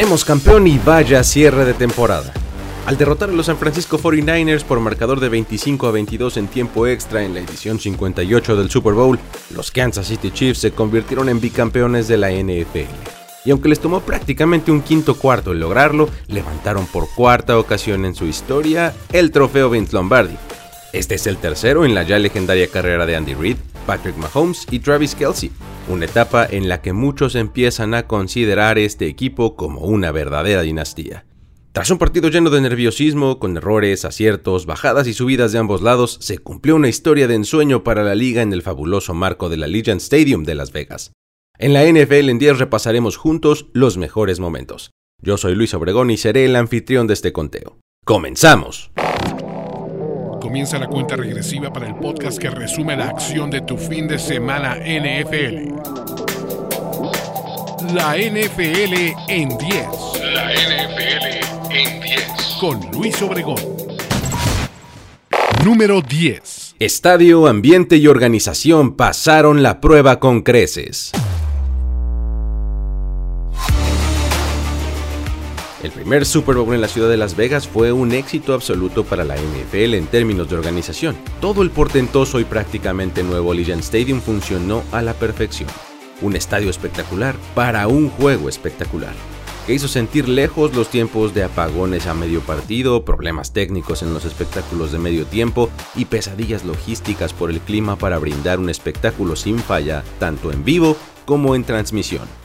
Tenemos campeón y vaya cierre de temporada. Al derrotar a los San Francisco 49ers por marcador de 25 a 22 en tiempo extra en la edición 58 del Super Bowl, los Kansas City Chiefs se convirtieron en bicampeones de la NFL. Y aunque les tomó prácticamente un quinto cuarto el lograrlo, levantaron por cuarta ocasión en su historia el trofeo Vince Lombardi. Este es el tercero en la ya legendaria carrera de Andy Reid, Patrick Mahomes y Travis Kelsey, una etapa en la que muchos empiezan a considerar este equipo como una verdadera dinastía. Tras un partido lleno de nerviosismo, con errores, aciertos, bajadas y subidas de ambos lados, se cumplió una historia de ensueño para la liga en el fabuloso marco de la Legion Stadium de Las Vegas. En la NFL en 10 repasaremos juntos los mejores momentos. Yo soy Luis Obregón y seré el anfitrión de este conteo. ¡Comenzamos! Comienza la cuenta regresiva para el podcast que resume la acción de tu fin de semana NFL. La NFL en 10. La NFL en 10. Con Luis Obregón. Número 10. Estadio, ambiente y organización pasaron la prueba con creces. El primer Super Bowl en la ciudad de Las Vegas fue un éxito absoluto para la NFL en términos de organización. Todo el portentoso y prácticamente nuevo Legion Stadium funcionó a la perfección. Un estadio espectacular para un juego espectacular, que hizo sentir lejos los tiempos de apagones a medio partido, problemas técnicos en los espectáculos de medio tiempo y pesadillas logísticas por el clima para brindar un espectáculo sin falla, tanto en vivo como en transmisión.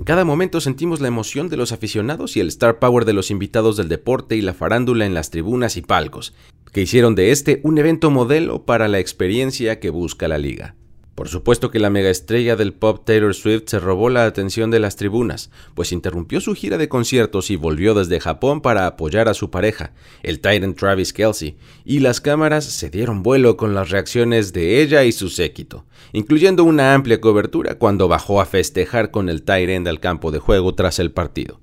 En cada momento sentimos la emoción de los aficionados y el star power de los invitados del deporte y la farándula en las tribunas y palcos, que hicieron de este un evento modelo para la experiencia que busca la liga. Por supuesto que la megaestrella del pop Taylor Swift se robó la atención de las tribunas, pues interrumpió su gira de conciertos y volvió desde Japón para apoyar a su pareja, el Titan Travis Kelsey, y las cámaras se dieron vuelo con las reacciones de ella y su séquito, incluyendo una amplia cobertura cuando bajó a festejar con el Titan al campo de juego tras el partido.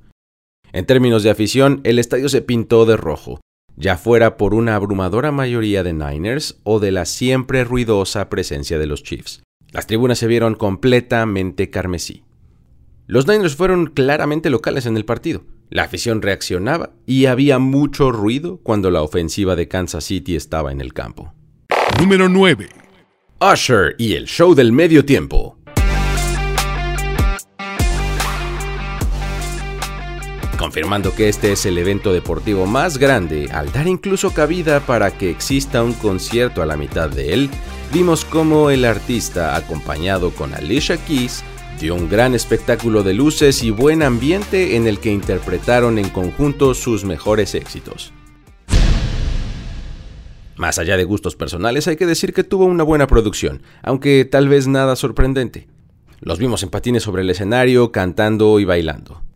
En términos de afición, el estadio se pintó de rojo, ya fuera por una abrumadora mayoría de Niners o de la siempre ruidosa presencia de los Chiefs. Las tribunas se vieron completamente carmesí. Los Niners fueron claramente locales en el partido. La afición reaccionaba y había mucho ruido cuando la ofensiva de Kansas City estaba en el campo. Número 9. Usher y el show del medio tiempo. Confirmando que este es el evento deportivo más grande, al dar incluso cabida para que exista un concierto a la mitad de él, vimos cómo el artista, acompañado con Alicia Keys, dio un gran espectáculo de luces y buen ambiente en el que interpretaron en conjunto sus mejores éxitos. Más allá de gustos personales, hay que decir que tuvo una buena producción, aunque tal vez nada sorprendente. Los vimos en patines sobre el escenario, cantando y bailando.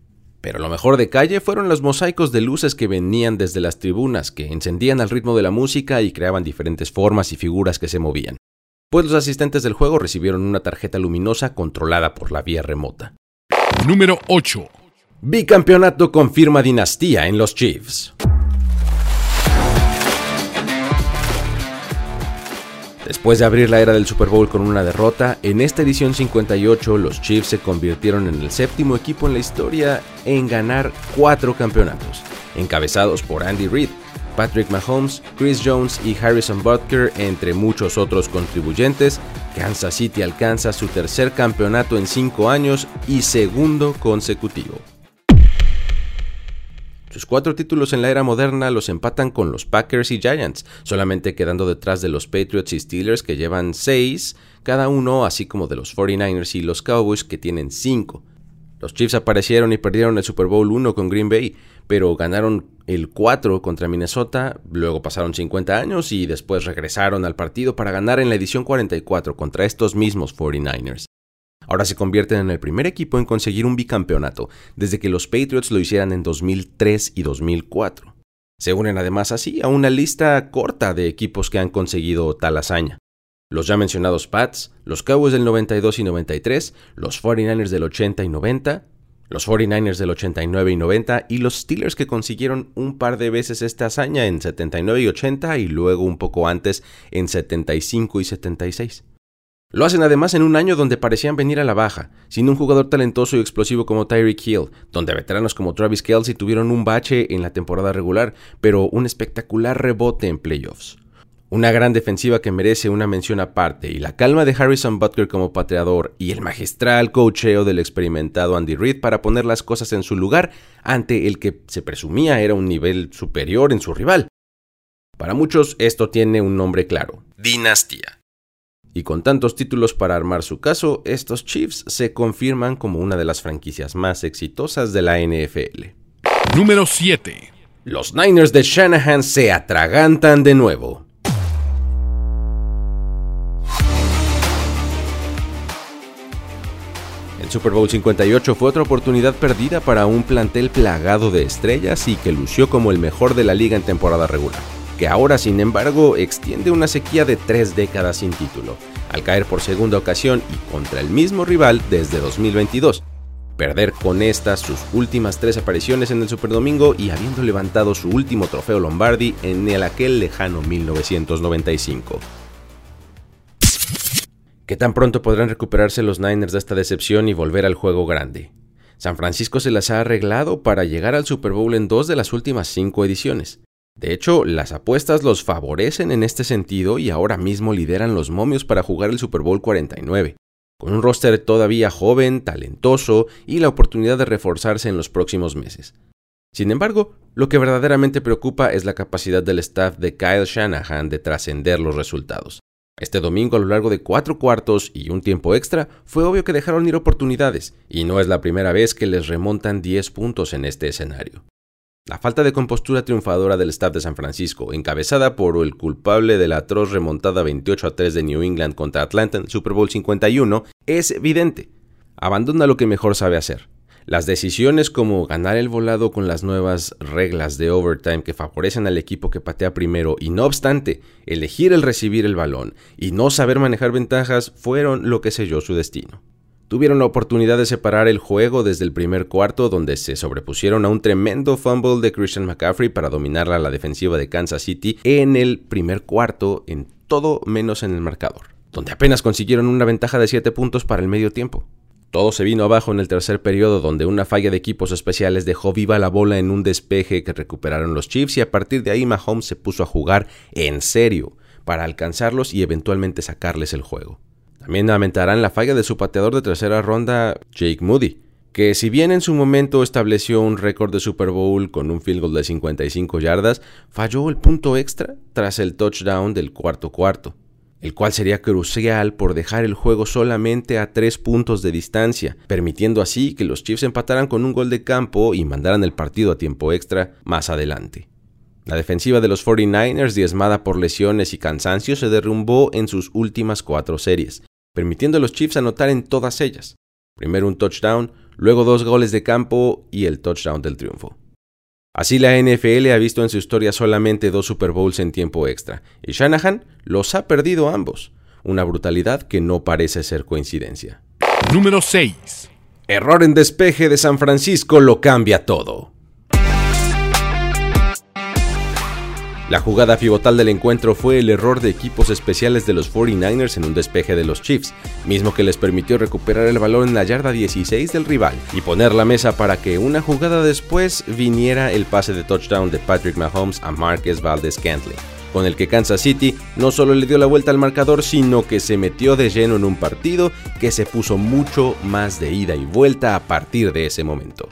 Pero lo mejor de calle fueron los mosaicos de luces que venían desde las tribunas, que encendían al ritmo de la música y creaban diferentes formas y figuras que se movían. Pues los asistentes del juego recibieron una tarjeta luminosa controlada por la vía remota. Número 8. Bicampeonato confirma dinastía en los Chiefs. Después de abrir la era del Super Bowl con una derrota, en esta edición 58 los Chiefs se convirtieron en el séptimo equipo en la historia en ganar cuatro campeonatos, encabezados por Andy Reid, Patrick Mahomes, Chris Jones y Harrison Butker, entre muchos otros contribuyentes. Kansas City alcanza su tercer campeonato en cinco años y segundo consecutivo. Sus cuatro títulos en la era moderna los empatan con los Packers y Giants, solamente quedando detrás de los Patriots y Steelers que llevan seis cada uno, así como de los 49ers y los Cowboys que tienen cinco. Los Chiefs aparecieron y perdieron el Super Bowl 1 con Green Bay, pero ganaron el 4 contra Minnesota, luego pasaron 50 años y después regresaron al partido para ganar en la edición 44 contra estos mismos 49ers. Ahora se convierten en el primer equipo en conseguir un bicampeonato, desde que los Patriots lo hicieran en 2003 y 2004. Se unen además así a una lista corta de equipos que han conseguido tal hazaña. Los ya mencionados Pats, los Cowboys del 92 y 93, los 49ers del 80 y 90, los 49ers del 89 y 90 y los Steelers que consiguieron un par de veces esta hazaña en 79 y 80 y luego un poco antes en 75 y 76. Lo hacen además en un año donde parecían venir a la baja, sin un jugador talentoso y explosivo como Tyreek Hill, donde veteranos como Travis Kelsey tuvieron un bache en la temporada regular, pero un espectacular rebote en playoffs. Una gran defensiva que merece una mención aparte, y la calma de Harrison Butker como pateador y el magistral coacheo del experimentado Andy Reid para poner las cosas en su lugar ante el que se presumía era un nivel superior en su rival. Para muchos esto tiene un nombre claro, dinastía. Y con tantos títulos para armar su caso, estos Chiefs se confirman como una de las franquicias más exitosas de la NFL. Número 7. Los Niners de Shanahan se atragantan de nuevo. El Super Bowl 58 fue otra oportunidad perdida para un plantel plagado de estrellas y que lució como el mejor de la liga en temporada regular que ahora sin embargo extiende una sequía de tres décadas sin título, al caer por segunda ocasión y contra el mismo rival desde 2022. Perder con estas sus últimas tres apariciones en el Superdomingo y habiendo levantado su último trofeo Lombardi en el aquel lejano 1995. ¿Qué tan pronto podrán recuperarse los Niners de esta decepción y volver al juego grande? San Francisco se las ha arreglado para llegar al Super Bowl en dos de las últimas cinco ediciones. De hecho, las apuestas los favorecen en este sentido y ahora mismo lideran los momios para jugar el Super Bowl 49, con un roster todavía joven, talentoso y la oportunidad de reforzarse en los próximos meses. Sin embargo, lo que verdaderamente preocupa es la capacidad del staff de Kyle Shanahan de trascender los resultados. Este domingo, a lo largo de cuatro cuartos y un tiempo extra, fue obvio que dejaron ir oportunidades, y no es la primera vez que les remontan 10 puntos en este escenario. La falta de compostura triunfadora del staff de San Francisco, encabezada por el culpable de la atroz remontada 28 a 3 de New England contra Atlanta en Super Bowl 51, es evidente. Abandona lo que mejor sabe hacer. Las decisiones como ganar el volado con las nuevas reglas de overtime que favorecen al equipo que patea primero y no obstante elegir el recibir el balón y no saber manejar ventajas fueron lo que selló su destino tuvieron la oportunidad de separar el juego desde el primer cuarto donde se sobrepusieron a un tremendo fumble de Christian McCaffrey para dominar a la defensiva de Kansas City en el primer cuarto en todo menos en el marcador, donde apenas consiguieron una ventaja de 7 puntos para el medio tiempo. Todo se vino abajo en el tercer periodo donde una falla de equipos especiales dejó viva la bola en un despeje que recuperaron los Chiefs y a partir de ahí Mahomes se puso a jugar en serio para alcanzarlos y eventualmente sacarles el juego. También lamentarán la falla de su pateador de tercera ronda, Jake Moody, que si bien en su momento estableció un récord de Super Bowl con un field goal de 55 yardas, falló el punto extra tras el touchdown del cuarto cuarto, el cual sería crucial por dejar el juego solamente a tres puntos de distancia, permitiendo así que los Chiefs empataran con un gol de campo y mandaran el partido a tiempo extra más adelante. La defensiva de los 49ers, diezmada por lesiones y cansancio, se derrumbó en sus últimas cuatro series, permitiendo a los Chiefs anotar en todas ellas. Primero un touchdown, luego dos goles de campo y el touchdown del triunfo. Así la NFL ha visto en su historia solamente dos Super Bowls en tiempo extra, y Shanahan los ha perdido ambos, una brutalidad que no parece ser coincidencia. Número 6. Error en despeje de San Francisco lo cambia todo. La jugada pivotal del encuentro fue el error de equipos especiales de los 49ers en un despeje de los Chiefs, mismo que les permitió recuperar el balón en la yarda 16 del rival y poner la mesa para que una jugada después viniera el pase de touchdown de Patrick Mahomes a Marquez Valdez Cantley, con el que Kansas City no solo le dio la vuelta al marcador, sino que se metió de lleno en un partido que se puso mucho más de ida y vuelta a partir de ese momento.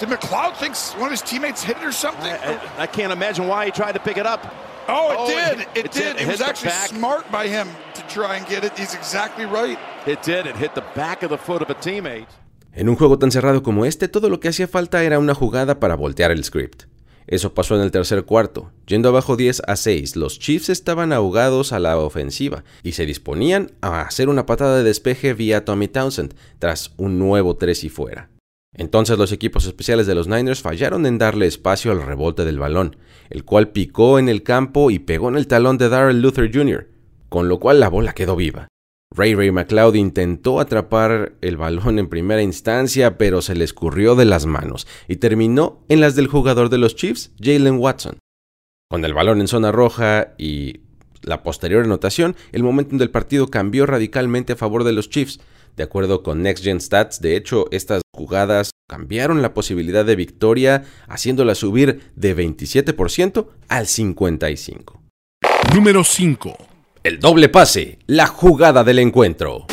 Did McLeod think one of his teammates hit it or something? I, I, I can't imagine why he tried to pick it up. Oh, it oh, did. It, it, it did. It, was actually smart by him to try and get it. He's exactly right. It did. It hit the back of the foot of a teammate. En un juego tan cerrado como este, todo lo que hacía falta era una jugada para voltear el script. Eso pasó en el tercer cuarto. Yendo abajo 10 a 6, los Chiefs estaban ahogados a la ofensiva y se disponían a hacer una patada de despeje vía Tommy Townsend tras un nuevo 3 y fuera. Entonces los equipos especiales de los Niners fallaron en darle espacio al rebote del balón, el cual picó en el campo y pegó en el talón de Darrell Luther Jr., con lo cual la bola quedó viva. Ray Ray McLeod intentó atrapar el balón en primera instancia, pero se le escurrió de las manos y terminó en las del jugador de los Chiefs, Jalen Watson. Con el balón en zona roja y la posterior anotación, el momento del partido cambió radicalmente a favor de los Chiefs. De acuerdo con Next Gen Stats, de hecho, estas jugadas cambiaron la posibilidad de victoria, haciéndola subir de 27% al 55%. Número 5. El doble pase, la jugada del encuentro.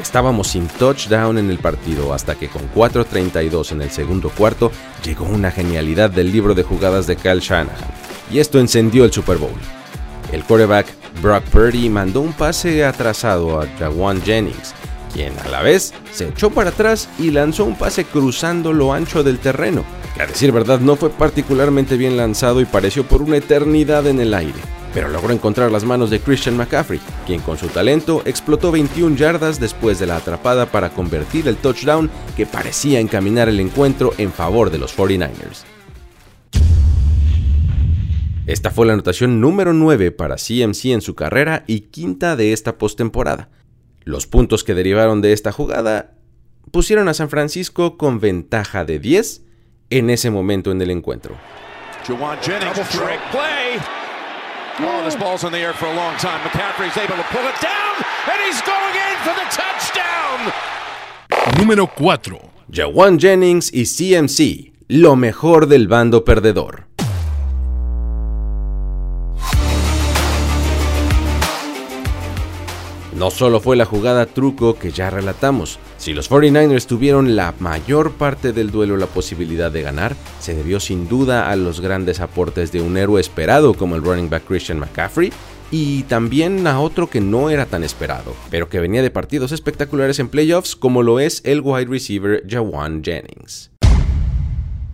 Estábamos sin touchdown en el partido hasta que con 4.32 en el segundo cuarto llegó una genialidad del libro de jugadas de Kyle Shanahan, y esto encendió el Super Bowl. El quarterback Brock Purdy mandó un pase atrasado a Jawan Jennings, quien a la vez se echó para atrás y lanzó un pase cruzando lo ancho del terreno, que a decir verdad no fue particularmente bien lanzado y pareció por una eternidad en el aire, pero logró encontrar las manos de Christian McCaffrey, quien con su talento explotó 21 yardas después de la atrapada para convertir el touchdown que parecía encaminar el encuentro en favor de los 49ers. Esta fue la anotación número 9 para CMC en su carrera y quinta de esta postemporada. Los puntos que derivaron de esta jugada pusieron a San Francisco con ventaja de 10 en ese momento en el encuentro. Oh, this ball's in the air for a long time. McCaffrey's able to pull it down, and he's going in for the touchdown. Número 4. Jawan Jennings y CMC, lo mejor del bando perdedor. No solo fue la jugada truco que ya relatamos, si los 49ers tuvieron la mayor parte del duelo la posibilidad de ganar, se debió sin duda a los grandes aportes de un héroe esperado como el running back Christian McCaffrey y también a otro que no era tan esperado, pero que venía de partidos espectaculares en playoffs como lo es el wide receiver Jawan Jennings.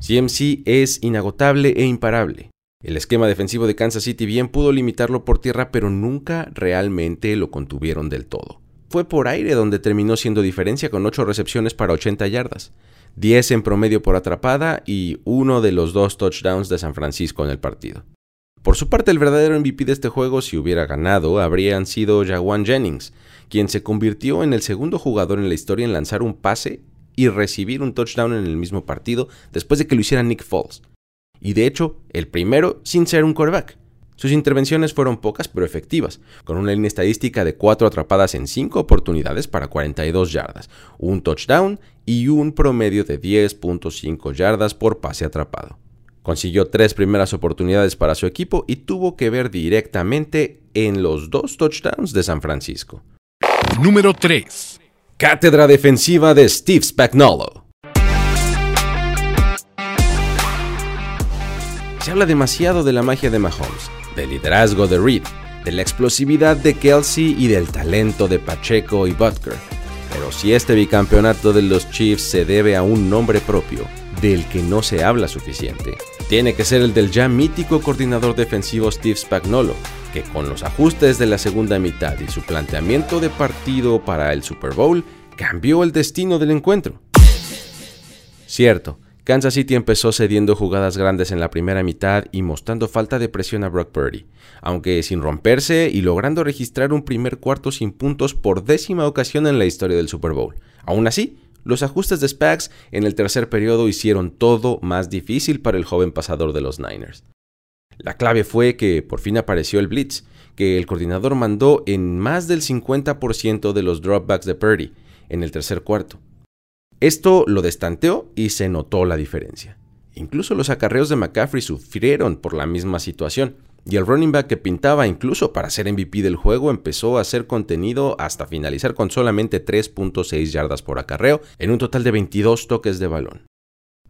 CMC es inagotable e imparable. El esquema defensivo de Kansas City bien pudo limitarlo por tierra, pero nunca realmente lo contuvieron del todo. Fue por aire donde terminó siendo diferencia con 8 recepciones para 80 yardas, 10 en promedio por atrapada y uno de los dos touchdowns de San Francisco en el partido. Por su parte, el verdadero MVP de este juego, si hubiera ganado, habrían sido Jawan Jennings, quien se convirtió en el segundo jugador en la historia en lanzar un pase y recibir un touchdown en el mismo partido después de que lo hiciera Nick Foles y de hecho el primero sin ser un quarterback. Sus intervenciones fueron pocas pero efectivas, con una línea estadística de 4 atrapadas en 5 oportunidades para 42 yardas, un touchdown y un promedio de 10.5 yardas por pase atrapado. Consiguió tres primeras oportunidades para su equipo y tuvo que ver directamente en los dos touchdowns de San Francisco. Número 3. Cátedra defensiva de Steve Spagnuolo. Se habla demasiado de la magia de Mahomes, del liderazgo de Reed, de la explosividad de Kelsey y del talento de Pacheco y Butker. Pero si este bicampeonato de los Chiefs se debe a un nombre propio, del que no se habla suficiente, tiene que ser el del ya mítico coordinador defensivo Steve Spagnuolo, que con los ajustes de la segunda mitad y su planteamiento de partido para el Super Bowl cambió el destino del encuentro. Cierto, Kansas City empezó cediendo jugadas grandes en la primera mitad y mostrando falta de presión a Brock Purdy, aunque sin romperse y logrando registrar un primer cuarto sin puntos por décima ocasión en la historia del Super Bowl. Aún así, los ajustes de Spags en el tercer periodo hicieron todo más difícil para el joven pasador de los Niners. La clave fue que por fin apareció el blitz, que el coordinador mandó en más del 50% de los dropbacks de Purdy en el tercer cuarto, esto lo destanteó y se notó la diferencia. Incluso los acarreos de McCaffrey sufrieron por la misma situación, y el running back que pintaba incluso para ser MVP del juego empezó a ser contenido hasta finalizar con solamente 3.6 yardas por acarreo en un total de 22 toques de balón.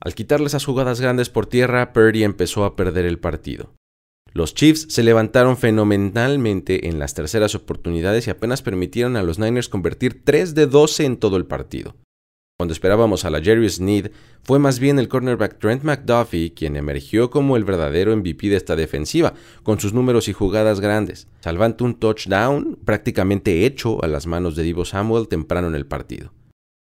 Al quitarle esas jugadas grandes por tierra, Purdy empezó a perder el partido. Los Chiefs se levantaron fenomenalmente en las terceras oportunidades y apenas permitieron a los Niners convertir 3 de 12 en todo el partido. Cuando esperábamos a la Jerry Sneed, fue más bien el cornerback Trent McDuffie quien emergió como el verdadero MVP de esta defensiva, con sus números y jugadas grandes, salvando un touchdown prácticamente hecho a las manos de Divo Samuel temprano en el partido.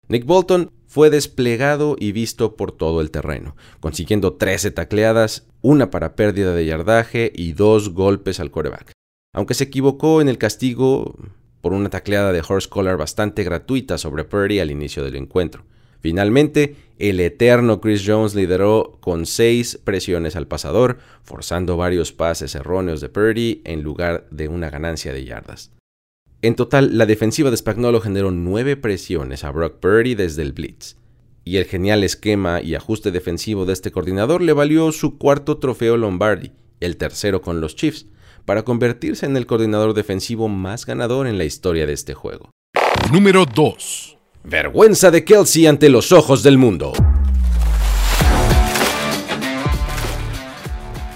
Nick Bolton fue desplegado y visto por todo el terreno, consiguiendo 13 tacleadas, una para pérdida de yardaje y dos golpes al coreback. Aunque se equivocó en el castigo, por una tacleada de Horse Collar bastante gratuita sobre Purdy al inicio del encuentro. Finalmente, el eterno Chris Jones lideró con seis presiones al pasador, forzando varios pases erróneos de Purdy en lugar de una ganancia de yardas. En total, la defensiva de Spagnolo generó nueve presiones a Brock Purdy desde el blitz. Y el genial esquema y ajuste defensivo de este coordinador le valió su cuarto trofeo Lombardi, el tercero con los Chiefs, para convertirse en el coordinador defensivo más ganador en la historia de este juego. Número 2. Vergüenza de Kelsey ante los ojos del mundo.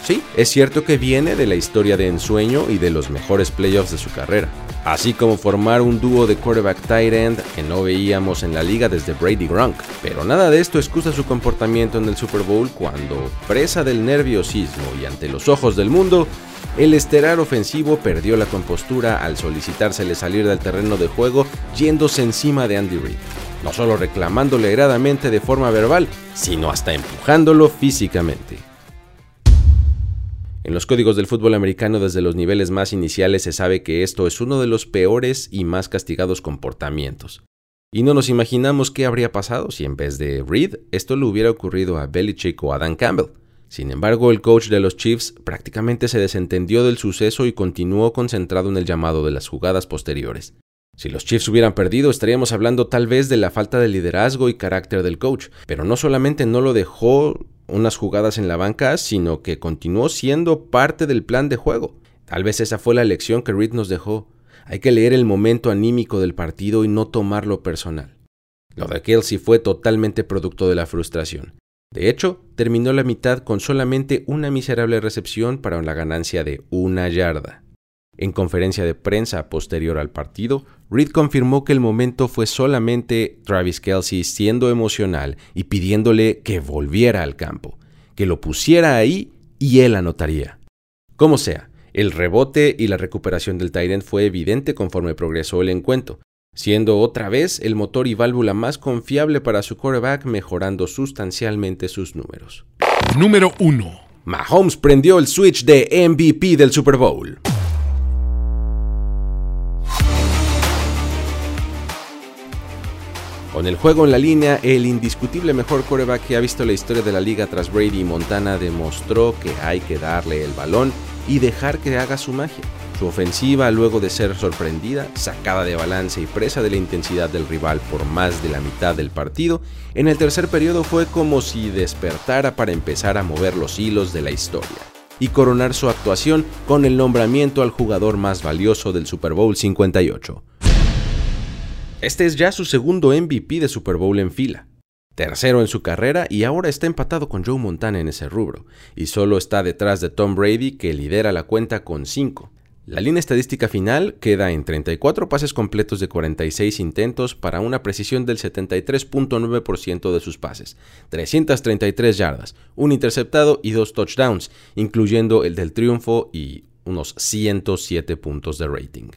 Sí, es cierto que viene de la historia de ensueño y de los mejores playoffs de su carrera, así como formar un dúo de quarterback tight end que no veíamos en la liga desde Brady Gronk. Pero nada de esto excusa su comportamiento en el Super Bowl cuando, presa del nerviosismo y ante los ojos del mundo, el esterar ofensivo perdió la compostura al solicitársele salir del terreno de juego yéndose encima de Andy Reid, no solo reclamándole heradamente de forma verbal, sino hasta empujándolo físicamente. En los códigos del fútbol americano desde los niveles más iniciales se sabe que esto es uno de los peores y más castigados comportamientos. Y no nos imaginamos qué habría pasado si en vez de Reid esto le hubiera ocurrido a Belichick o a Dan Campbell. Sin embargo, el coach de los Chiefs prácticamente se desentendió del suceso y continuó concentrado en el llamado de las jugadas posteriores. Si los Chiefs hubieran perdido, estaríamos hablando tal vez de la falta de liderazgo y carácter del coach, pero no solamente no lo dejó unas jugadas en la banca, sino que continuó siendo parte del plan de juego. Tal vez esa fue la lección que Reed nos dejó. Hay que leer el momento anímico del partido y no tomarlo personal. Lo de Kelsey fue totalmente producto de la frustración. De hecho, terminó la mitad con solamente una miserable recepción para la ganancia de una yarda. En conferencia de prensa posterior al partido, Reed confirmó que el momento fue solamente Travis Kelsey siendo emocional y pidiéndole que volviera al campo, que lo pusiera ahí y él anotaría. Como sea, el rebote y la recuperación del Tyrant fue evidente conforme progresó el encuentro, siendo otra vez el motor y válvula más confiable para su quarterback, mejorando sustancialmente sus números. Número 1. Mahomes prendió el switch de MVP del Super Bowl. Con el juego en la línea, el indiscutible mejor quarterback que ha visto la historia de la liga tras Brady y Montana demostró que hay que darle el balón y dejar que haga su magia. Su ofensiva, luego de ser sorprendida, sacada de balance y presa de la intensidad del rival por más de la mitad del partido, en el tercer periodo fue como si despertara para empezar a mover los hilos de la historia y coronar su actuación con el nombramiento al jugador más valioso del Super Bowl 58. Este es ya su segundo MVP de Super Bowl en fila, tercero en su carrera y ahora está empatado con Joe Montana en ese rubro, y solo está detrás de Tom Brady que lidera la cuenta con 5. La línea estadística final queda en 34 pases completos de 46 intentos para una precisión del 73.9% de sus pases, 333 yardas, un interceptado y dos touchdowns, incluyendo el del triunfo y unos 107 puntos de rating.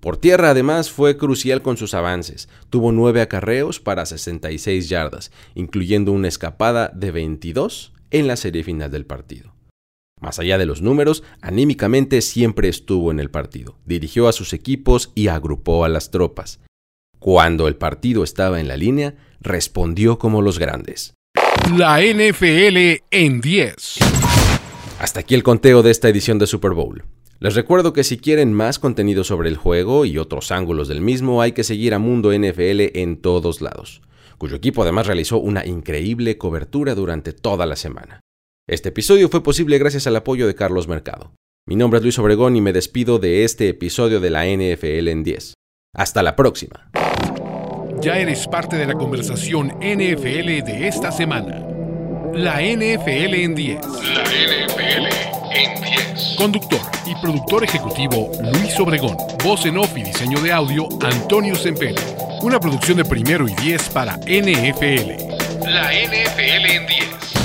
Por tierra además fue crucial con sus avances, tuvo 9 acarreos para 66 yardas, incluyendo una escapada de 22 en la serie final del partido. Más allá de los números, anímicamente siempre estuvo en el partido, dirigió a sus equipos y agrupó a las tropas. Cuando el partido estaba en la línea, respondió como los grandes. La NFL en 10. Hasta aquí el conteo de esta edición de Super Bowl. Les recuerdo que si quieren más contenido sobre el juego y otros ángulos del mismo, hay que seguir a Mundo NFL en todos lados, cuyo equipo además realizó una increíble cobertura durante toda la semana. Este episodio fue posible gracias al apoyo de Carlos Mercado. Mi nombre es Luis Obregón y me despido de este episodio de la NFL en 10. Hasta la próxima. Ya eres parte de la conversación NFL de esta semana. La NFL en 10. La NFL en 10. Conductor y productor ejecutivo Luis Obregón. Voz en off y diseño de audio Antonio Sempere. Una producción de primero y 10 para NFL. La NFL en 10.